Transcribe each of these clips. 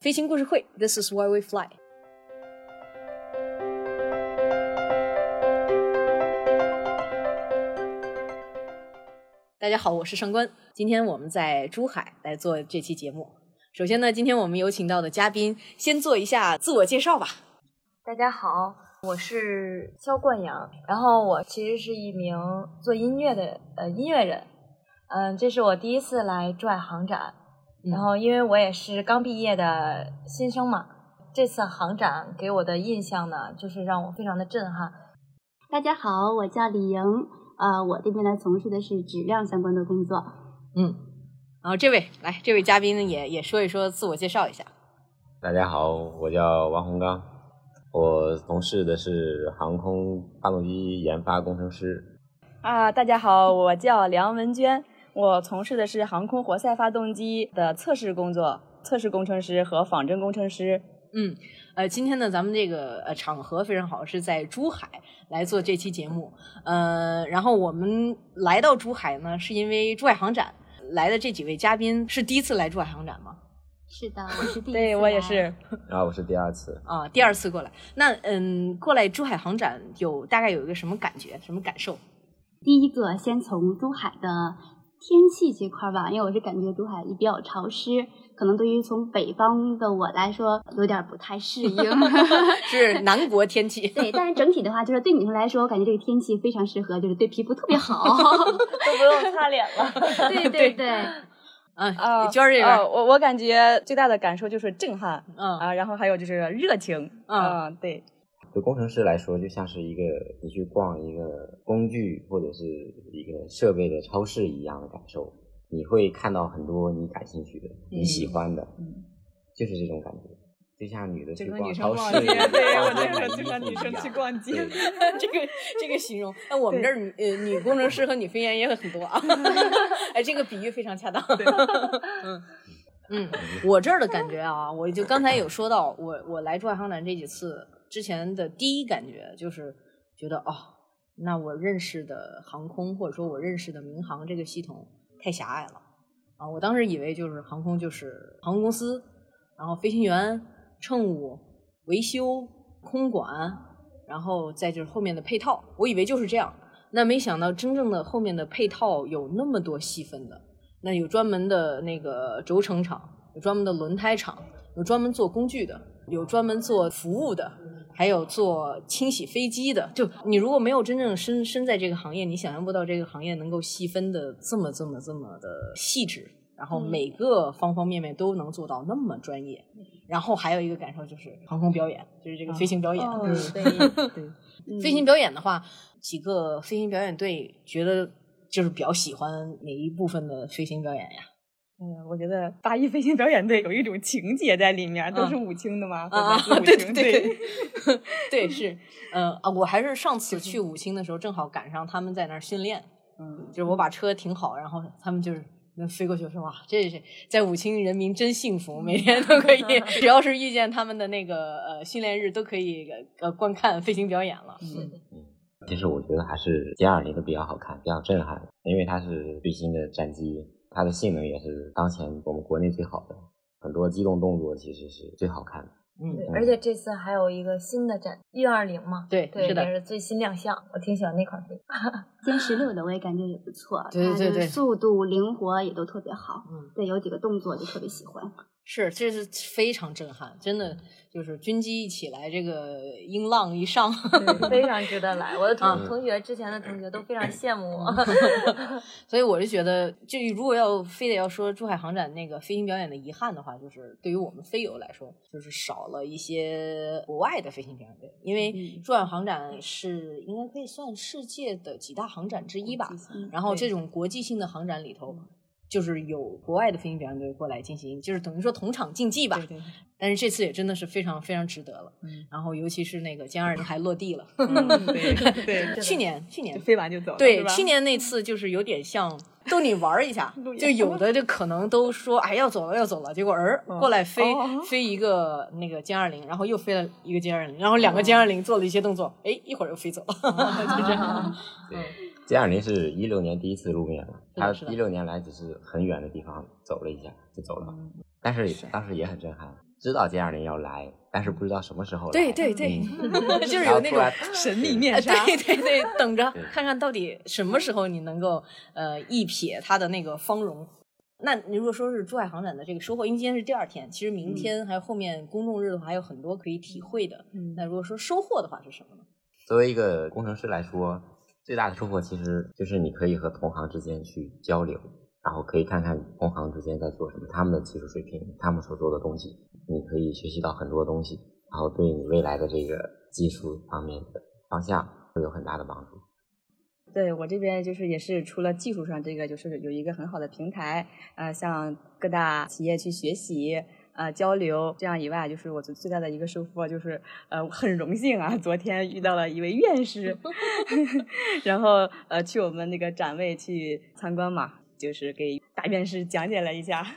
飞行故事会，This is why we fly。大家好，我是上官。今天我们在珠海来做这期节目。首先呢，今天我们有请到的嘉宾先做一下自我介绍吧。大家好，我是肖冠阳，然后我其实是一名做音乐的呃音乐人。嗯，这是我第一次来珠海航展，然后因为我也是刚毕业的新生嘛，这次航展给我的印象呢，就是让我非常的震撼。大家好，我叫李莹。呃，我这边呢从事的是质量相关的工作。嗯，然后这位来，这位嘉宾呢也也说一说，自我介绍一下。大家好，我叫王洪刚，我从事的是航空发动机研发工程师。啊，大家好，我叫梁文娟，我从事的是航空活塞发动机的测试工作，测试工程师和仿真工程师。嗯，呃，今天呢，咱们这个呃场合非常好，是在珠海来做这期节目。呃，然后我们来到珠海呢，是因为珠海航展来的这几位嘉宾是第一次来珠海航展吗？是的，我是第一次。对我也是。然后我是第二次。啊，第二次过来。那嗯，过来珠海航展有大概有一个什么感觉，什么感受？第一个，先从珠海的天气这块吧，因为我是感觉珠海也比较潮湿。可能对于从北方的我来说，有点不太适应。是南国天气。对，但是整体的话，就是对女生来说，我感觉这个天气非常适合，就是对皮肤特别好，都不用擦脸了。对对对。嗯啊，娟儿这边，我我感觉最大的感受就是震撼。嗯啊，然后还有就是热情。嗯，对。对工程师来说，就像是一个你去逛一个工具或者是一个设备的超市一样的感受。你会看到很多你感兴趣的、你喜欢的，嗯，就是这种感觉，就像女的去逛超市，对，我就是就像女生去逛街，这个这个形容。那我们这儿女呃女工程师和女飞行员也很多啊，哎，这个比喻非常恰当。嗯嗯，我这儿的感觉啊，我就刚才有说到，我我来珠海航展这几次之前的第一感觉就是觉得哦，那我认识的航空或者说我认识的民航这个系统。太狭隘了啊！我当时以为就是航空就是航空公司，然后飞行员、乘务、维修、空管，然后再就是后面的配套，我以为就是这样。那没想到真正的后面的配套有那么多细分的，那有专门的那个轴承厂，有专门的轮胎厂，有专门做工具的，有专门做服务的。还有做清洗飞机的，就你如果没有真正身身在这个行业，你想象不到这个行业能够细分的这么这么这么的细致，然后每个方方面面都能做到那么专业。然后还有一个感受就是航空表演，就是这个飞行表演。对 对，飞行表演的话，几个飞行表演队觉得就是比较喜欢哪一部分的飞行表演呀？嗯，我觉得八一飞行表演队有一种情节在里面，都是武清的嘛，啊，对对对，对是，呃啊，我还是上次去武清的时候，正好赶上他们在那儿训练，嗯，就是我把车停好，然后他们就是能飞过去，说哇，这是在武清人民真幸福，每天都可以，只要是遇见他们的那个呃训练日，都可以呃观看飞行表演了。嗯嗯，其实我觉得还是歼二零的比较好看，比较震撼，因为它是最新的战机。它的性能也是当前我们国内最好的，很多机动动作其实是最好看的。嗯，而且这次还有一个新的展运二零嘛，对，对，是的，也是最新亮相，我挺喜欢那款飞机。歼十六的我也感觉也不错，对对对，速度灵活也都特别好。嗯，对，有几个动作就特别喜欢。是，这是非常震撼，真的就是军机一起来，这个音浪一上，非常值得来。我的 同同学之前的同学都非常羡慕我，所以我就觉得，就如果要非得要说珠海航展那个飞行表演的遗憾的话，就是对于我们飞友来说，就是少了一些国外的飞行表演队，因为珠海航展是应该可以算世界的几大航展之一吧。然后这种国际性的航展里头。就是有国外的飞行表演队过来进行，就是等于说同场竞技吧。对对。但是这次也真的是非常非常值得了。嗯。然后尤其是那个歼二零还落地了。对 对。去年去年飞完就走了。对，去年那次就是有点像逗你玩一下，就有的就可能都说哎要走了要走了，结果儿过来飞飞一个那个歼二零，然后又飞了一个歼二零，然后两个歼二零做了一些动作，哎一会儿又飞走了，就这样。对。歼二零是一六年第一次露面了，他一六年来只是很远的地方走了一下就走了，但是当时也很震撼，知道歼二零要来，但是不知道什么时候来。对 对 对，嗯就是有那种神秘面呃纱。对对对，等着看看到底什么时候你能够呃一瞥他的那个芳容。那你如果说是珠海航展的这个收获，因为今天是第二天，其实明天还有后面公众日的话，还有很多可以体会的。嗯那如果说收获的话是什么呢？作为一个工程师来说，最大的收获其实就是你可以和同行之间去交流，然后可以看看同行之间在做什么，他们的技术水平，他们所做的东西，你可以学习到很多东西，然后对你未来的这个技术方面的方向会有很大的帮助。对我这边就是也是除了技术上这个，就是有一个很好的平台，呃，向各大企业去学习。呃，交流这样以外，就是我最最大的一个收获就是，呃，很荣幸啊，昨天遇到了一位院士，然后呃，去我们那个展位去参观嘛，就是给大院士讲解了一下，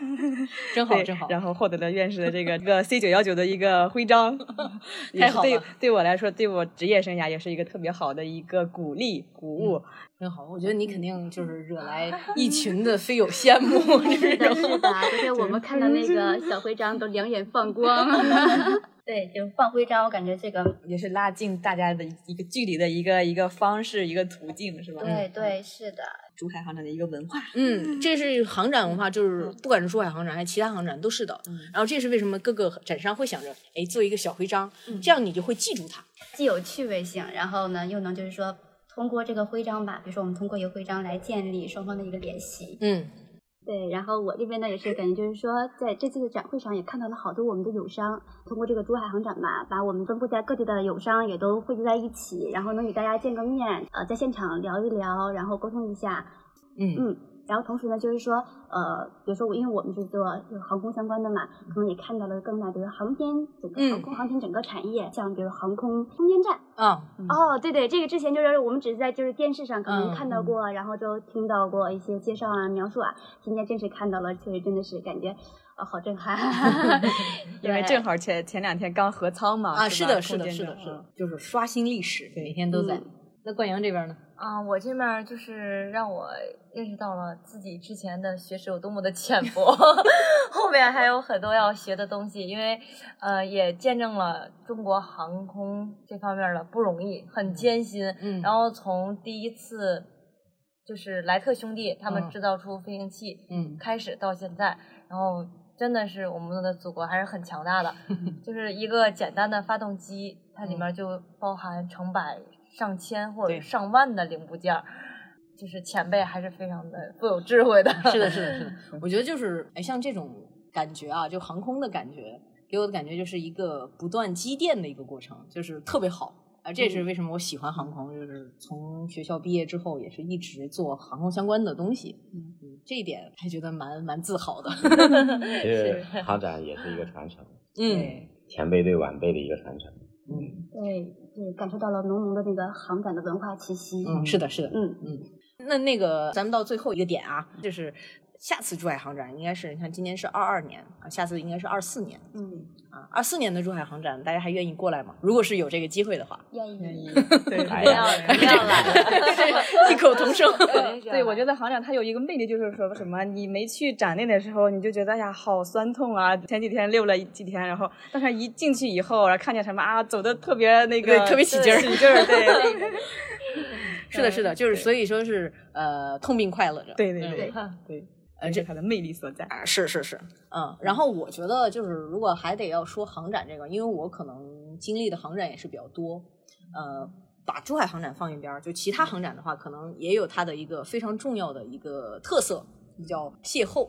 对真好真好然后获得了院士的这个一个 C 九幺九的一个徽章，也是对太好了对我来说，对我职业生涯也是一个特别好的一个鼓励鼓舞。真好，我觉得你肯定就是惹来一群的飞友羡慕。是的，是的，昨天我们看到那个小徽章都两眼放光。对，就放徽章，我感觉这个，也是拉近大家的一个距离的一个一个方式，一个途径，是吧？对对，是的。珠海航展的一个文化。嗯，这是航展文化，就是不管是珠海航展还是其他航展都是的。然后这是为什么各个展商会想着，哎，做一个小徽章，这样你就会记住它。既有趣味性，然后呢，又能就是说通过这个徽章吧，比如说我们通过一个徽章来建立双方的一个联系。嗯。对，然后我这边呢也是感觉就是说，在这次的展会上也看到了好多我们的友商，通过这个珠海航展吧，把我们分布在各地的友商也都汇集在一起，然后能与大家见个面，呃，在现场聊一聊，然后沟通一下，嗯。嗯，然后同时呢，就是说，呃，比如说我，因为我们是做就是航空相关的嘛，可能也看到了更大，比如航天整个嗯航空航天整个产业，像比如航空空间站，啊，哦，对对，这个之前就是我们只是在就是电视上可能嗯看到过，然后就听到过一些介绍啊、描述啊，今天真是看到了，确实真的是感觉，呃，好震撼。因为正好前前两天刚合仓嘛，啊，是的，是的，是的，是的，就是刷新历史，每天都在嗯。那冠阳这边呢？啊，我这面就是让我认识到了自己之前的学识有多么的浅薄，后面还有很多要学的东西，因为呃也见证了中国航空这方面的不容易，很艰辛。嗯然后从第一次就是莱特兄弟他们嗯制造出飞行器，嗯开始到现在，然后真的是我们的祖国还是很强大的，就是一个简单的发动机，它里面就包含成百上千或者上万的零部件儿，就是前辈还是非常的富有智慧的。是的，是的，是的。我觉得就是，哎，像这种感觉啊，就航空的感觉，给我的感觉就是一个不断积淀的一个过程，就是特别好。啊，这也是为什么我喜欢航空，就是从学校毕业之后，也是一直做航空相关的东西。嗯，这一点还觉得蛮蛮自豪的。其实 航展也是一个传承，嗯前辈对晚辈的一个传承。嗯对，就是感受到了浓浓的那个航展的文化气息。嗯，是的，是的。嗯嗯，那那个，咱们到最后一个点啊，就是下次珠海航展应该是，你看今年是二二年啊，下次应该是二四年嗯，啊。二四年的珠海航展，大家还愿意过来吗？如果是有这个机会的话，愿意。愿意，对哎不要不要来了，异口同声。对，我觉得航展它有一个魅力，就是说什么，你没去展内的时候，你就觉得哎呀好酸痛啊，前几天溜了几天，然后但是一进去以后，然后看见什么啊，走的特别那个特别起劲儿起劲儿，对，是的，是的，就是所以说是呃，痛并快乐着。对对对对对，呃这是它的魅力所在。啊，是是是，嗯，然后我觉得就是如果还得要说航展这个，因为我可能经历的航展也是比较多，呃，把珠海航展放一边儿，就其他航展的话，可能也有它的一个非常重要的一个特色，叫邂逅。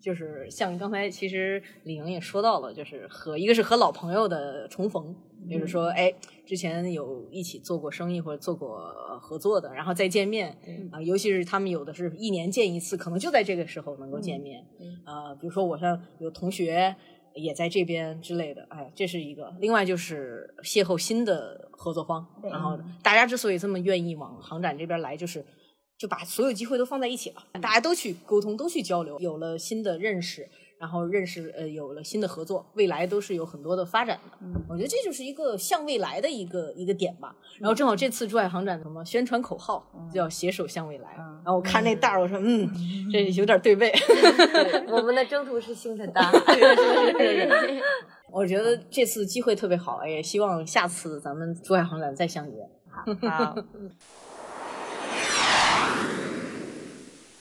就是像刚才其实李莹也说到了，就是和一个是和老朋友的重逢，就是说，哎，之前有一起做过生意或者做过呃合作的，然后再见面啊、尤其是他们有的是一年见一次，可能就在这个时候能够见面。啊、比如说我像有同学也在这边之类的，哎，这是一个。另外就是邂逅新的合作方，然后大家之所以这么愿意往航展这边来，就是就把所有机会都放在一起了，大家都去沟通，都去交流，有了新的认识，然后认识呃有了新的合作，未来都是有很多的发展的。嗯我觉得这就是一个向未来的一个一个点吧。然后正好这次珠海航展什么宣传口号叫“携手向未来”，嗯然后我看那袋儿，我说嗯，这有点对背。我们的征途是星辰大海。我觉得这次机会特别好，也希望下次咱们珠海航展再相约。好。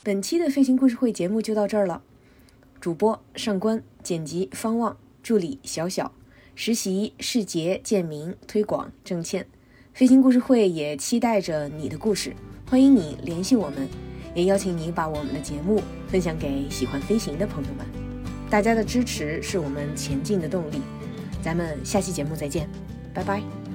本期的飞行故事会节目就到这儿了。主播上官，剪辑方望，助理小小，实习世杰、建明，推广郑倩。飞行故事会也期待着你的故事，欢迎你联系我们，也邀请你把我们的节目分享给喜欢飞行的朋友们。大家的支持是我们前进的动力。咱们下期节目再见，拜拜。